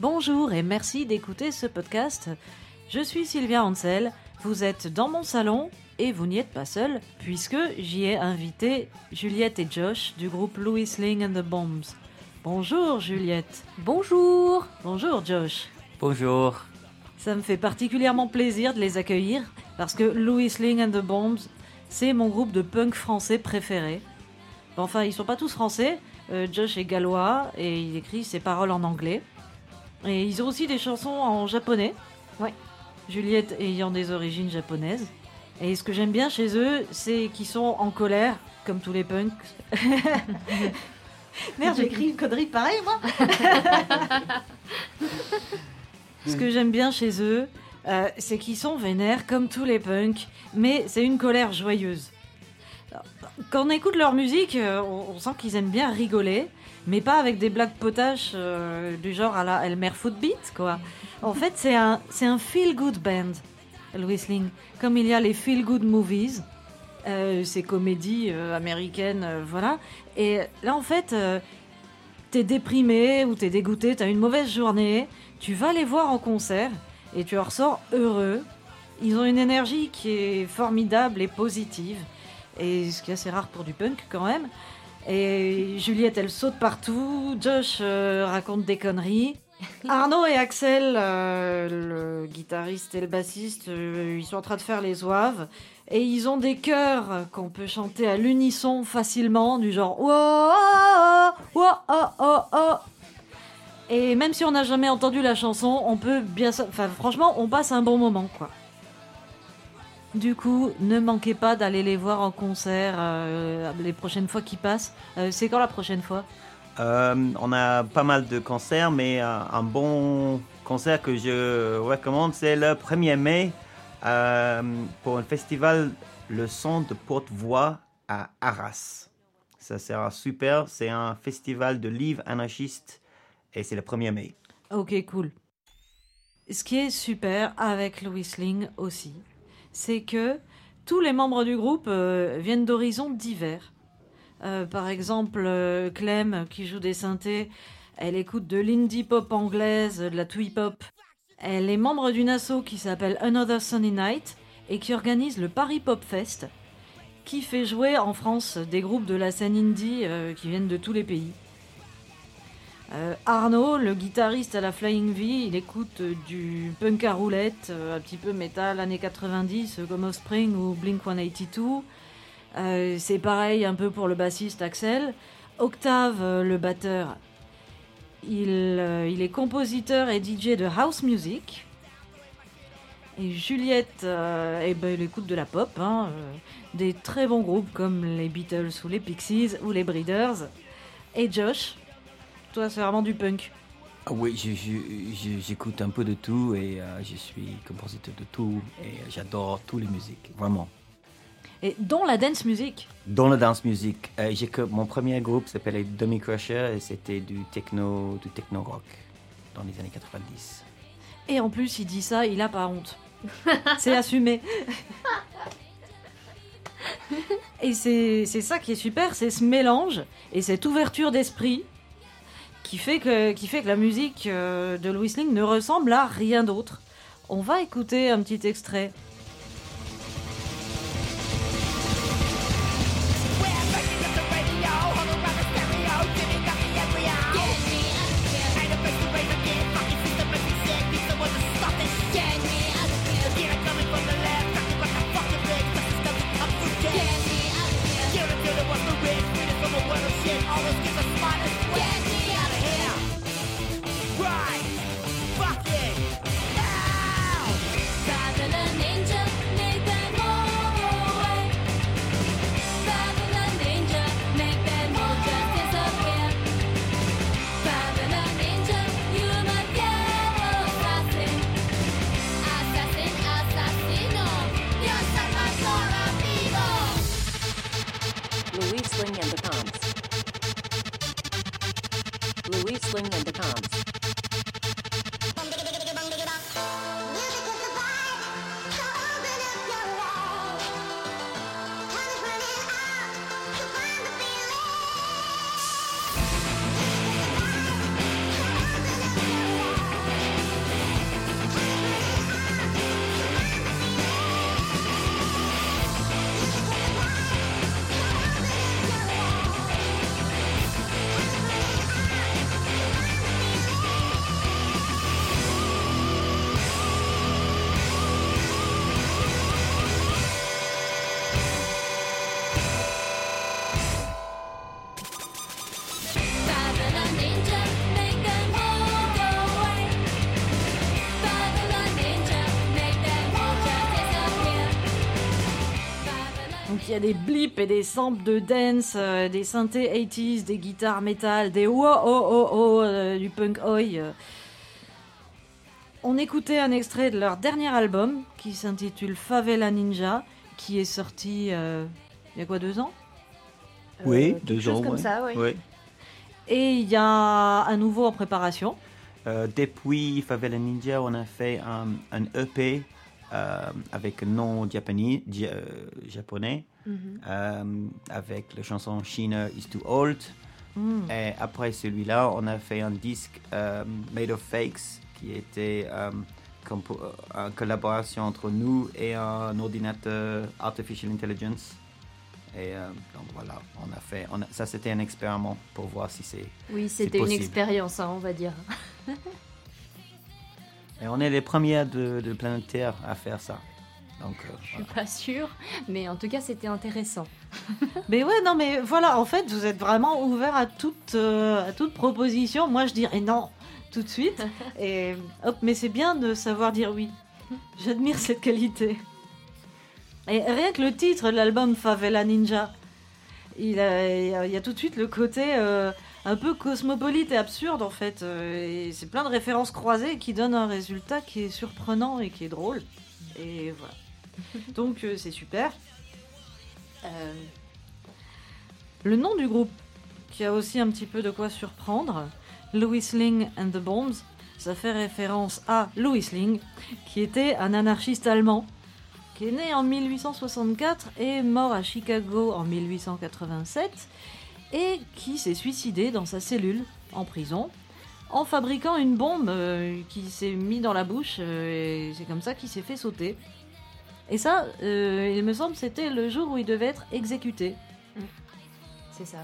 Bonjour et merci d'écouter ce podcast. Je suis Sylvia Ansel, vous êtes dans mon salon et vous n'y êtes pas seul puisque j'y ai invité Juliette et Josh du groupe Louis Ling and the Bombs. Bonjour Juliette. Bonjour. Bonjour Josh. Bonjour. Ça me fait particulièrement plaisir de les accueillir parce que Louis Ling and the Bombs, c'est mon groupe de punk français préféré. Enfin, ils sont pas tous français. Euh, Josh est gallois et il écrit ses paroles en anglais. Et ils ont aussi des chansons en japonais. Ouais. Juliette ayant des origines japonaises. Et ce que j'aime bien chez eux, c'est qu'ils sont en colère, comme tous les punks. Merde, j'ai écrit une connerie pareille, moi Ce que j'aime bien chez eux, euh, c'est qu'ils sont vénères, comme tous les punks, mais c'est une colère joyeuse. Quand on écoute leur musique, euh, on, on sent qu'ils aiment bien rigoler, mais pas avec des blagues potaches euh, du genre à la Elmer Footbeat, quoi. En fait, c'est un, c'est un feel-good band, le Whistling. Comme il y a les feel-good movies, euh, ces comédies euh, américaines, voilà. Et là, en fait, t'es déprimé ou t'es dégoûté, t'as une mauvaise journée, tu vas les voir en concert et tu en ressors heureux. Ils ont une énergie qui est formidable et positive, et ce qui est assez rare pour du punk quand même. Et Juliette, elle saute partout, Josh euh, raconte des conneries. Arnaud et Axel, euh, le guitariste et le bassiste, euh, ils sont en train de faire les oeuvres. Et ils ont des chœurs qu'on peut chanter à l'unisson facilement, du genre wouah, oh, oh, oh. Et même si on n'a jamais entendu la chanson, on peut bien. Enfin, franchement, on passe un bon moment, quoi. Du coup, ne manquez pas d'aller les voir en concert euh, les prochaines fois qu'ils passent. Euh, c'est quand la prochaine fois? Euh, on a pas mal de concerts, mais un bon concert que je recommande, c'est le 1er mai pour un festival Le Son de Porte-Voix à Arras. Ça sera super. C'est un festival de livres anarchistes et c'est le 1er mai. Ok, cool. Ce qui est super avec le whistling aussi, c'est que tous les membres du groupe euh, viennent d'horizons divers. Euh, par exemple, euh, Clem, qui joue des synthés, elle écoute de l'indie pop anglaise, de la twee pop. Elle est membre d'une asso qui s'appelle Another Sunny Night et qui organise le Paris Pop Fest, qui fait jouer en France des groupes de la scène indie qui viennent de tous les pays. Euh, Arnaud, le guitariste à la Flying V, il écoute euh, du punk à roulette, euh, un petit peu métal années 90 euh, comme Offspring ou Blink 182. Euh, c'est pareil un peu pour le bassiste Axel. Octave, le batteur, il, est compositeur et DJ de house music. Et Juliette, euh, eh ben, écoute de la pop, hein, des très bons groupes comme les Beatles ou les Pixies ou les Breeders. Et Josh, toi, c'est vraiment du punk. Ah oui, je- je- je- j'écoute un peu de tout et euh, je suis compositeur de tout et j'adore toutes les musiques, vraiment. Et dont la dance music? Dans la dance music, euh, mon premier groupe s'appelait Dummy Crusher et c'était du techno, du techno rock dans les années 90. Et en plus, il dit ça, il a pas honte. c'est assumé. et c'est c'est ça qui est super, c'est ce mélange et cette ouverture d'esprit qui fait que, qui fait que la musique euh, de Louis Ling ne ressemble à rien d'autre. On va écouter un petit extrait. A des blips et des samples de dance, euh, des synthés 80s, des guitares métal, des wow oh oh oh euh, du punk oi. euh. On écoutait un extrait de leur dernier album qui s'intitule Favela Ninja, qui est sorti il y a quoi deux ans? Oui, deux chose ans, comme ouais. ça, oui. Oui. Et il y a un nouveau en préparation. Depuis Favela Ninja, on a fait un, un EP avec un nom japonais, euh, japonais Mhm. euh, avec la chanson China is too old. Hmm. Et après celui-là, on a fait un disque euh, Made of Fakes qui était euh, euh, une collaboration entre nous et un ordinateur Artificial Intelligence. Et euh, donc voilà, on a fait, on a- ça c'était un expériment pour voir si c'est. Oui, c'était une expérience, hein, on va dire. Et on est les premiers de, de planète Terre à faire ça. Donc euh, Je suis pas sûre, mais en tout cas, c'était intéressant. Mais ouais, non, mais voilà, en fait, vous êtes vraiment ouvert à toute, euh, à toute proposition. Moi, je dirais non tout de suite. Et hop, mais c'est bien de savoir dire oui. J'admire cette qualité. Et rien que le titre de l'album Favela Ninja, il, a- il y a- il y a tout de suite le côté euh, un peu cosmopolite et absurde en fait. Euh, et c'est plein de références croisées qui donnent un résultat qui est surprenant et qui est drôle. Et voilà. Donc euh, c'est super. Euh, le nom du groupe, qui a aussi un petit peu de quoi surprendre, Louis Ling and the Bombs, ça fait référence à Louis Ling, qui était un anarchiste allemand, qui est né en 1864 et mort à Chicago en 1887, et qui s'est suicidé dans sa cellule, en prison, en fabriquant une bombe euh, qui s'est mis dans la bouche, euh, et c'est comme ça qu'il s'est fait sauter. Et ça, euh, il me semble, c'était le jour où il devait être exécuté. C'est ça.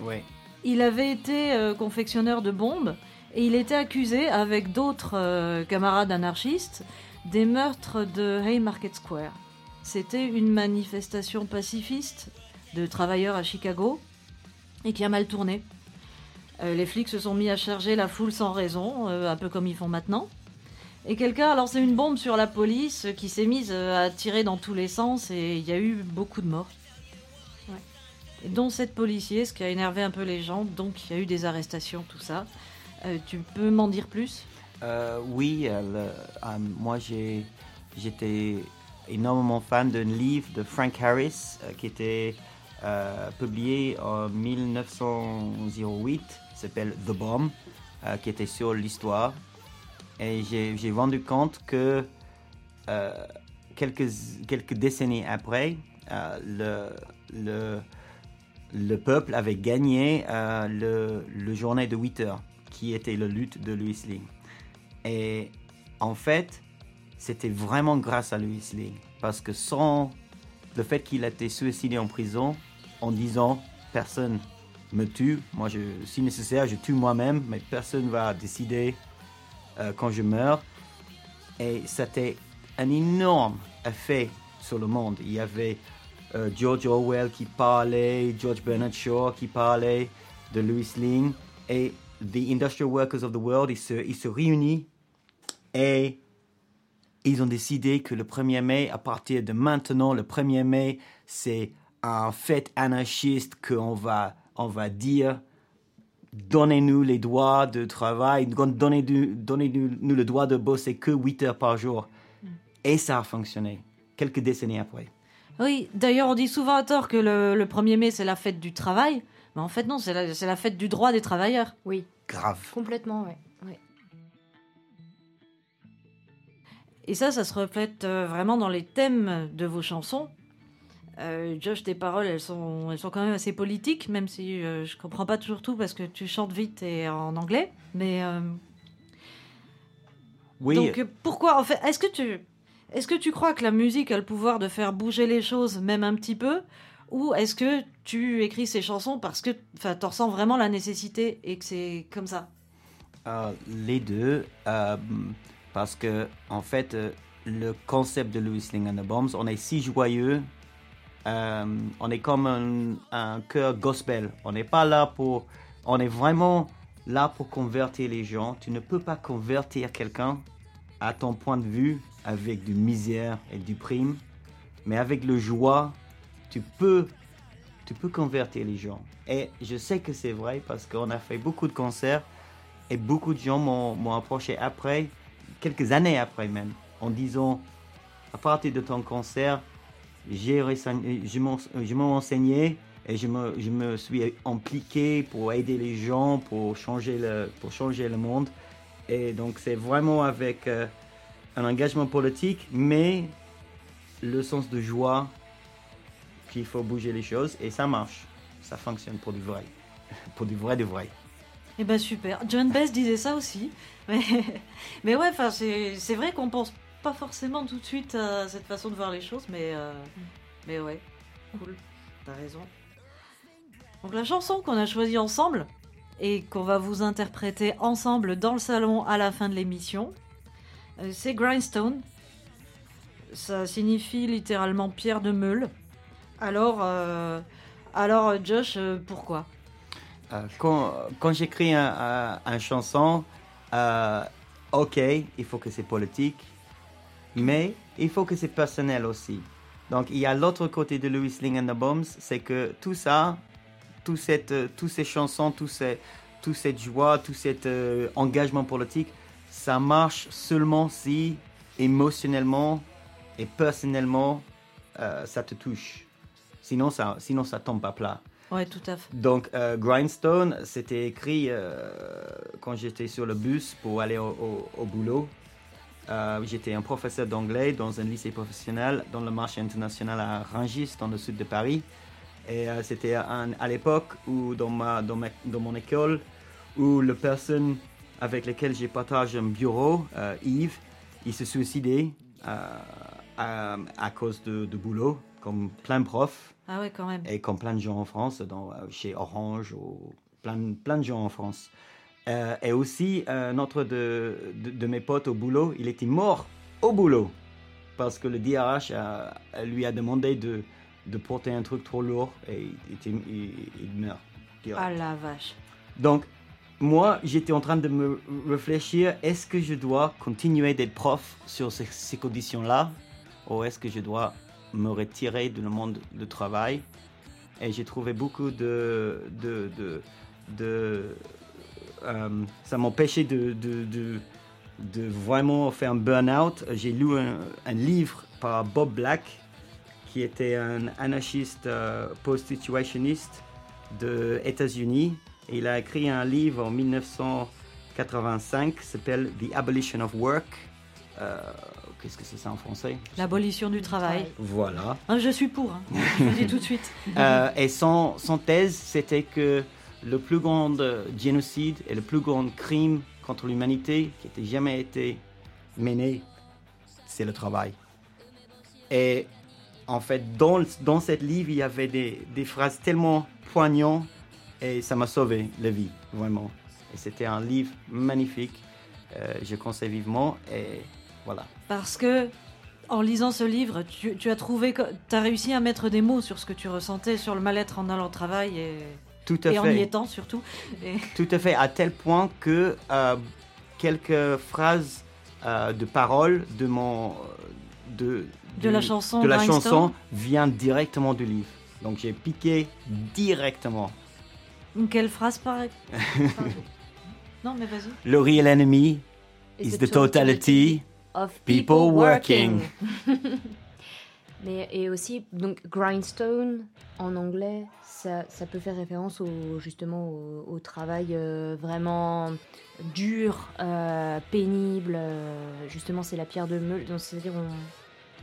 Ouais. Il avait été euh, confectionneur de bombes et il était accusé avec d'autres euh, camarades anarchistes des meurtres de Haymarket Square. C'était une manifestation pacifiste de travailleurs à Chicago et qui a mal tourné. Euh, les flics se sont mis à charger la foule sans raison, euh, un peu comme ils font maintenant. Et quelqu'un a lancé une bombe sur la police qui s'est mise euh, à tirer dans tous les sens et il y a eu beaucoup de morts. Et dont sept policiers, ce qui a énervé un peu les gens, donc il y a eu des arrestations, tout ça. Euh, tu peux m'en dire plus? Euh, oui, euh, le- euh, moi j'ai, j'étais énormément fan d'un livre de Frank Harris euh, qui était euh, publié en 1908, qui s'appelle The Bomb, euh, qui était sur l'histoire. Et j'ai, rendu compte que euh, quelques, quelques décennies après, le, le, le peuple avait gagné le, le journée de 8 heures, qui était la lutte de Louis Ling. Et en fait, c'était vraiment grâce à Louis Ling. Parce que sans le fait qu'il a été suicidé en prison, en disant personne me tue, moi, si nécessaire, je tue moi-même, mais personne va décider euh, quand je meurs. Et c'était un énorme effet sur le monde. Il y avait euh, George Orwell qui parlait, George Bernard Shaw qui parlait de Louis Ling. Et The Industrial Workers of the World, se, ils se réunissent et ils ont décidé que le 1er mai, à partir de maintenant, le 1er mai, c'est un fête anarchiste qu'on va, on va dire donnez-nous les droits de travail, donnez-nous donnez -nous le droit de bosser que 8 heures par jour. Et ça a fonctionné, quelques décennies après. Oui, d'ailleurs, on dit souvent à tort que le, le 1er mai, c'est la fête du travail. Mais en fait, non, c'est la, c'est la fête du droit des travailleurs. Oui, Grave. complètement, ouais. ouais. Et ça, ça se reflète euh, vraiment dans les thèmes de vos chansons. Euh, Josh, tes paroles, elles sont, elles sont quand même assez politiques, même si euh, je comprends pas toujours tout parce que tu chantes vite et en anglais. Mais euh, Oui, donc euh, pourquoi en fait Est-ce que tu est-ce que tu crois que la musique a le pouvoir de faire bouger les choses, même un petit peu, ou est-ce que tu écris ces chansons parce que enfin t'en ressens vraiment la nécessité et que c'est comme ça? Euh, les deux, parce que en fait, le concept de Louis Ling and the Bombs, on est si joyeux, euh, on est comme un, un chœur gospel. On n'est pas là pour, on est vraiment là pour convertir les gens. Tu ne peux pas convertir quelqu'un à ton point de vue avec du misère et du prime, mais avec le joie, tu peux, tu peux convertir les gens. Et je sais que c'est vrai parce qu'on a fait beaucoup de concerts et beaucoup de gens m'ont approché après, quelques années après même, en disant, à partir de ton concert, j'ai je m'en- enseigné et je me, je me suis impliqué pour aider les gens, pour changer le, pour changer le monde. Et donc c'est vraiment avec euh, un engagement politique, mais le sens de joie qu'il faut bouger les choses et ça marche. Ça fonctionne pour du vrai. Pour du vrai, du vrai. Eh ben super. John Bess disait ça aussi. Mais, mais ouais, c'est vrai qu'on pense pas forcément tout de suite à cette façon de voir les choses, mais euh, mais ouais, cool. T'as raison. Donc la chanson qu'on a choisie ensemble et qu'on va vous interpréter ensemble dans le salon à la fin de l'émission, euh, c'est Grindstone. Ça signifie littéralement pierre de meule. Alors, euh, alors Josh, euh, pourquoi? Euh, quand quand j'écris un, un- un chanson, euh, ok, il faut que c'est politique, mais il faut que c'est personnel aussi. Donc il y a l'autre côté de Louis Sling and the Bombs, c'est que tout ça, tout cette, euh, tous ces chansons, tout, ces, tout cette joie, tout cet euh, engagement politique, ça marche seulement si émotionnellement et personnellement euh, ça te touche. Sinon ça, sinon ça tombe à plat. Ouais, tout à fait. Donc, euh, Grindstone, c'était écrit euh, quand j'étais sur le bus pour aller au, au- au boulot. Euh, j'étais un professeur d'anglais dans un lycée professionnel dans le marché international à Rungis, dans le sud de Paris. Et euh, c'était à l'époque où, dans, ma, dans, ma- dans mon école, où la personne avec laquelle j'ai partagé un bureau, euh, Yves, il se suicidait euh, à, à cause de, de boulot, comme plein de profs. Ah ouais, quand même. Et comme plein de gens en France, dans, chez Orange, ou plein, plein de gens en France. Euh, et aussi, euh, un autre de, de, de mes potes au boulot, il était mort au boulot. Parce que le DRH a- lui a demandé de, de porter un truc trop lourd et il, était- il- il meurt. Ah la vache. Donc, moi, j'étais en train de me réfléchir, est-ce que je dois continuer d'être prof sur ces, ces conditions-là ou est-ce que je dois me retirer du monde du travail? Et j'ai trouvé beaucoup de... de, de, de- euh, ça m'empêchait de, de, de, de vraiment faire un burn-out. J'ai lu un, un livre par Bob Black, qui était un anarchiste euh, post-situationniste des États-Unis. Et il a écrit un livre en 1985 qui s'appelle The Abolition of Work. Euh, Qu'est-ce que c'est ça en français? L'abolition du travail. Voilà. Ah, je suis pour. hein. Je le dis tout de suite. Euh, et son, son thèse, c'était que le plus grand euh, génocide et le plus grand crime contre l'humanité qui ait jamais été mené, c'est le travail. Et en fait, dans, dans cette livre, il y avait des, des phrases tellement poignantes et ça m'a sauvé la vie, vraiment. Et c'était un livre magnifique. Euh, je conseille vivement et voilà. Parce que, en lisant ce livre, tu, tu as trouvé tu as réussi à mettre des mots sur ce que tu ressentais, sur le mal-être en allant au travail et, Tout à et en fait. y étant surtout. Et- Tout à fait, à tel point que euh, quelques phrases euh, de paroles de mon de, De la chanson de la chanson viennent directement du livre. Donc j'ai piqué directement. Quelle phrase pareille Non, mais vas-y. Le real enemy Is is the the totality. of people working? Mais et aussi donc grindstone en anglais, ça, ça peut faire référence au justement au, travail euh, vraiment dur, euh, pénible. euh, justement, c'est la pierre de meule. C'est-à-dire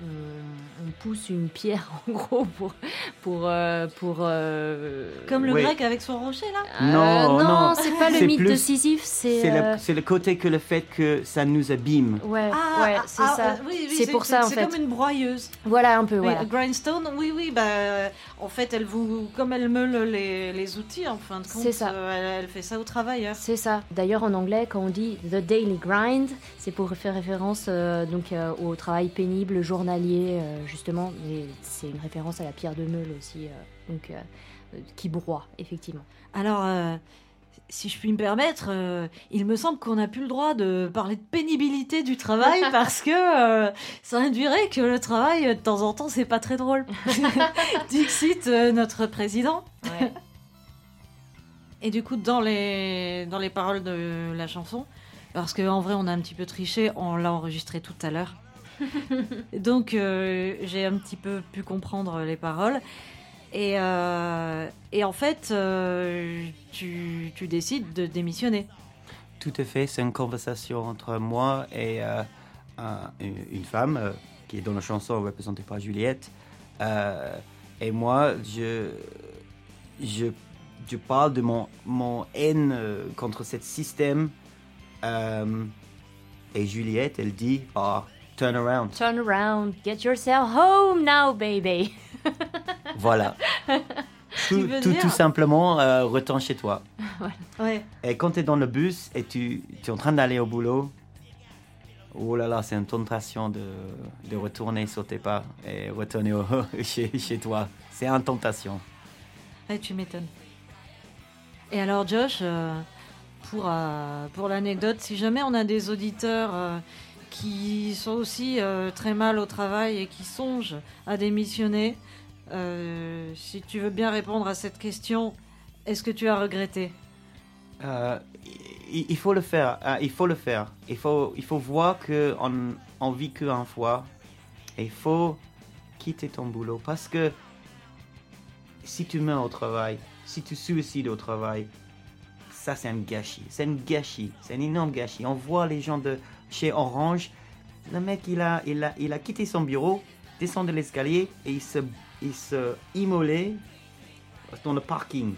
on, on pousse une pierre en gros pour pour euh, pour euh, Comme le Oui. grec avec son rocher, là euh, Non, non, non. c'est pas le C'est mythe de plus- Sisyphe, c'est C'est euh, le, c'est le côté que le fait que ça nous abîme. ouais ouais c'est ah, ça. euh, oui, oui, c'est pour ça en C'est fait. comme une broyeuse. Voilà un peu Oui, voilà. Grindstone, oui, oui, bah, euh, en fait, elle vous, comme elle meule les, les outils, en fin de compte, C'est ça. euh, elle, elle fait ça au travail. hein. C'est ça. D'ailleurs, en anglais, quand on dit the daily grind, c'est pour faire référence euh, donc euh, au travail pénible journalier, euh, justement. C'est une référence à la pierre de meule aussi, euh, donc euh, qui broie effectivement. Alors, si je puis me permettre, euh, il me semble qu'on n'a plus le droit de parler de pénibilité du travail parce que euh, ça induirait que le travail, de temps en temps, c'est pas très drôle. Dixit, euh, notre président. Ouais. Et du coup, dans les, dans les paroles de la chanson, parce qu'en vrai, on a un petit peu triché, on l'a enregistré tout à l'heure. Donc, euh, j'ai un petit peu pu comprendre les paroles. Et, euh, et en fait, euh, tu, tu décides de démissionner. Tout à fait, c'est une conversation entre moi et un- une femme qui est dans la chanson représentée par Juliette. Et moi, je, je, je parle de mon, mon haine contre ce système. Et Juliette, elle dit, ah, turn around. Turn around, get yourself home now, baby. Voilà. tout, tout, tout simplement, euh, retourne chez toi. Ouais. Et quand tu es dans le bus et tu, tu es en train d'aller au boulot, oh là là, c'est une tentation de, de retourner sur tes pas et retourner au- chez, chez toi. C'est une tentation. Ouais, tu m'étonnes. Et alors, Josh, euh, pour, euh, pour l'anecdote, si jamais on a des auditeurs euh, qui sont aussi euh, très mal au travail et qui songent à démissionner, euh, si tu veux bien répondre à cette question, est-ce que tu as regretté? Euh, il, faut le faire. euh, il faut le faire. Il faut, il faut voir qu'on on vit qu'une fois. Et il faut quitter ton boulot. Parce que si tu meurs au travail, si tu suicides au travail, ça c'est un gâchis. C'est un gâchis. C'est un énorme gâchis. On voit les gens de chez Orange. Le mec, il a, il a, il a quitté son bureau, descend de l'escalier et il se, il se immolait dans le parking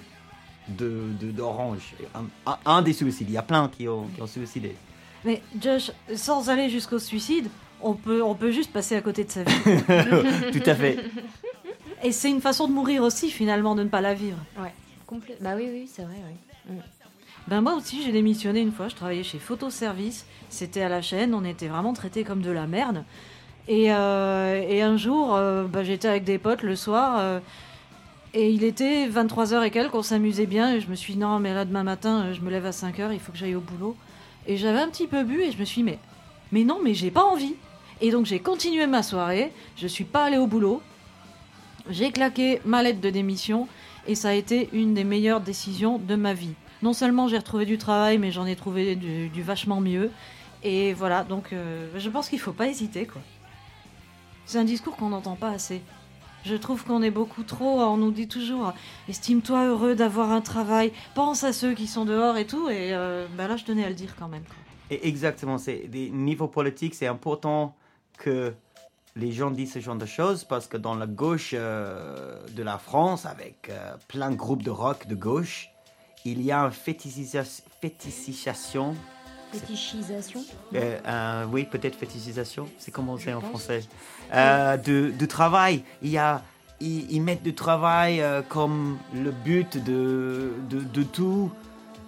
de de- d'Orange. Un, un- un des suicides. Il y a plein qui ont, qui ont suicidé. Mais Josh, sans aller jusqu'au suicide, on peut, on peut juste passer à côté de sa vie. Tout à fait. Et c'est une façon de mourir aussi, finalement, de ne pas la vivre. Complè- Bah oui, oui, c'est vrai, oui. Ben moi aussi j'ai démissionné une fois, je travaillais chez Photoservice, c'était à la chaîne, on était vraiment traités comme de la merde. Et, euh, un jour, euh, bah, j'étais avec des potes le soir, euh, et il était 23h et quelques, on s'amusait bien, et je me suis dit non mais là demain matin je me lève à 5h, il faut que j'aille au boulot. Et j'avais un petit peu bu et je me suis dit mais, mais non mais j'ai pas envie. Et donc j'ai continué ma soirée, je suis pas allée au boulot, j'ai claqué ma lettre de démission, et ça a été une des meilleures décisions de ma vie non seulement j'ai retrouvé du travail, mais j'en ai trouvé du, vachement mieux. Et voilà, donc euh, je pense qu'il faut pas hésiter, quoi. C'est un discours qu'on n'entend pas assez. Je trouve qu'on est beaucoup trop, on nous dit toujours, estime-toi heureux d'avoir un travail, pense à ceux qui sont dehors et tout, et euh, bah là je tenais à le dire quand même. Et exactement. C'est des niveaux politiques. C'est important que les gens disent ce genre de choses parce que dans la gauche euh, de la France, avec euh, plein de groupes de rock de gauche, il y a une fétichisation. fétichisation Fétichisation. euh, euh, oui, peut-être fétichisation. C'est comment c'est en pense. français? Euh, de, de travail. Il y a, ils, ils mettent du travail euh, comme le but de, de, de tout.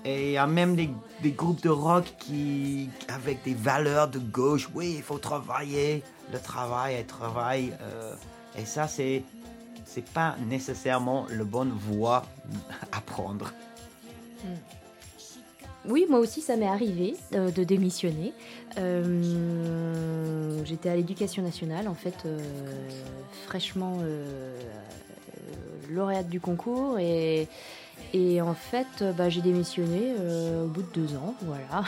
Et il y a même des, des groupes de rock qui, avec des valeurs de gauche. Oui, il faut travailler. Le travail est travail. et ça, c'est, c'est pas nécessairement la bonne voie à prendre. Oui, moi aussi, ça m'est arrivé euh, de démissionner. Euh, J'étais à l'éducation nationale, en fait, euh, fraîchement lauréate du concours. Et, et en fait, euh, bah, j'ai démissionné euh, au bout de deux ans, voilà.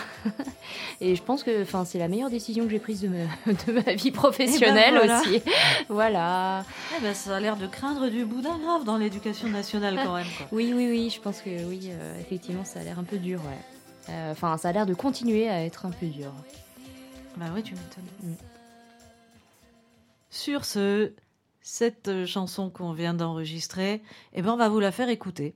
et je pense que c'est la meilleure décision que j'ai prise de ma, de ma vie professionnelle Eh ben, voilà. aussi. voilà. Eh ben, ça a l'air de craindre du boudin grave dans l'éducation nationale quand même. Quoi. Oui, oui, oui, je pense que oui, euh, effectivement, ça a l'air un peu dur, ouais. Euh, Enfin, ça a l'air de continuer à être un peu dur. Bah oui, tu m'étonnes. Mm. Sur ce, cette chanson qu'on vient d'enregistrer, eh ben on va vous la faire écouter.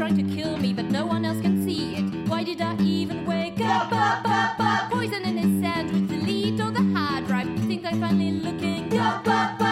trying to kill me, but no one else can see it. Why did I even wake up? up, up, up? Poison in his sandwich, delete all the hard drive. Think I'm finally looking up, up, up, up.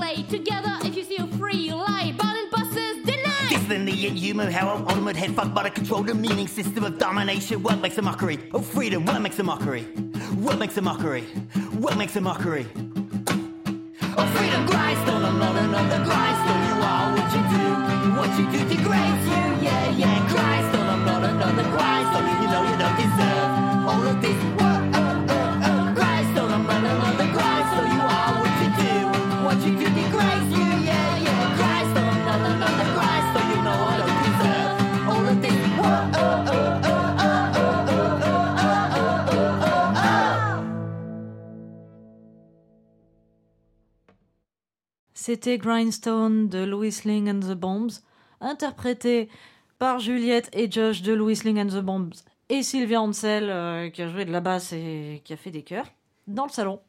Play together? If you feel free, you lie. Ballin' buses denied. This the inhuman how I'm ultimate head fucked by the control the meaning system of domination. What makes a mockery of freedom? What makes a mockery? What makes a mockery? What makes a mockery? Oh, freedom, Christ on another, another. So you are what you do. What you do degrades you, yeah, yeah. Christ on another, another. So you know you don't deserve all of this. Whoa, C'était Grindstone de Louis Ling and the Bombs, interprété par Juliette et Josh de Louis Ling and the Bombs et Sylvia Ansel euh, qui a joué de la basse et qui a fait des chœurs dans le salon.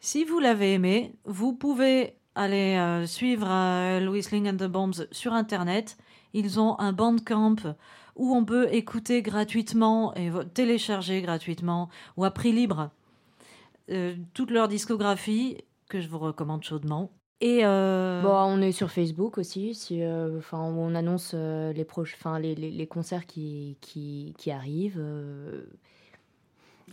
Si vous l'avez aimé, vous pouvez aller euh, suivre euh, Louis Ling and the Bombs sur internet. Ils ont un bandcamp où on peut écouter gratuitement et télécharger gratuitement ou à prix libre toute leur discographie que je vous recommande chaudement. Et euh, Bon, on est sur Facebook aussi, si, euh, enfin, on annonce euh, les, proches, enfin, les, les, les concerts qui, qui, qui arrivent. euh.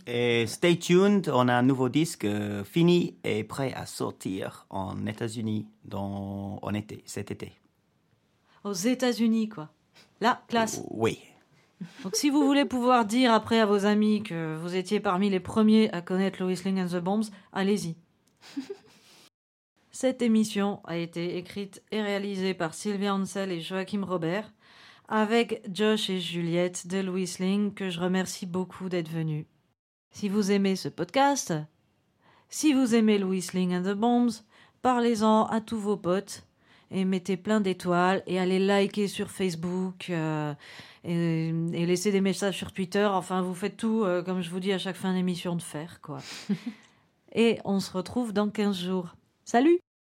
Et stay tuned, on a un nouveau disque euh, fini et prêt à sortir en États-Unis dans, en été, cet été. aux États-Unis, quoi. Là, classe. Oui. Donc, si vous voulez pouvoir dire après à vos amis que vous étiez parmi les premiers à connaître Louis Ling and the Bombs, allez-y. Cette émission a été écrite et réalisée par Sylvia Ansel et Joachim Robert, avec Josh et Juliette de Louis que je remercie beaucoup d'être venus. Si vous aimez ce podcast, si vous aimez Louis and the Bombs, parlez-en à tous vos potes et mettez plein d'étoiles et allez liker sur Facebook euh, et, et laissez des messages sur Twitter. Enfin, vous faites tout, euh, comme je vous dis à chaque fin d'émission, de faire, quoi. et on se retrouve dans 15 jours. Salut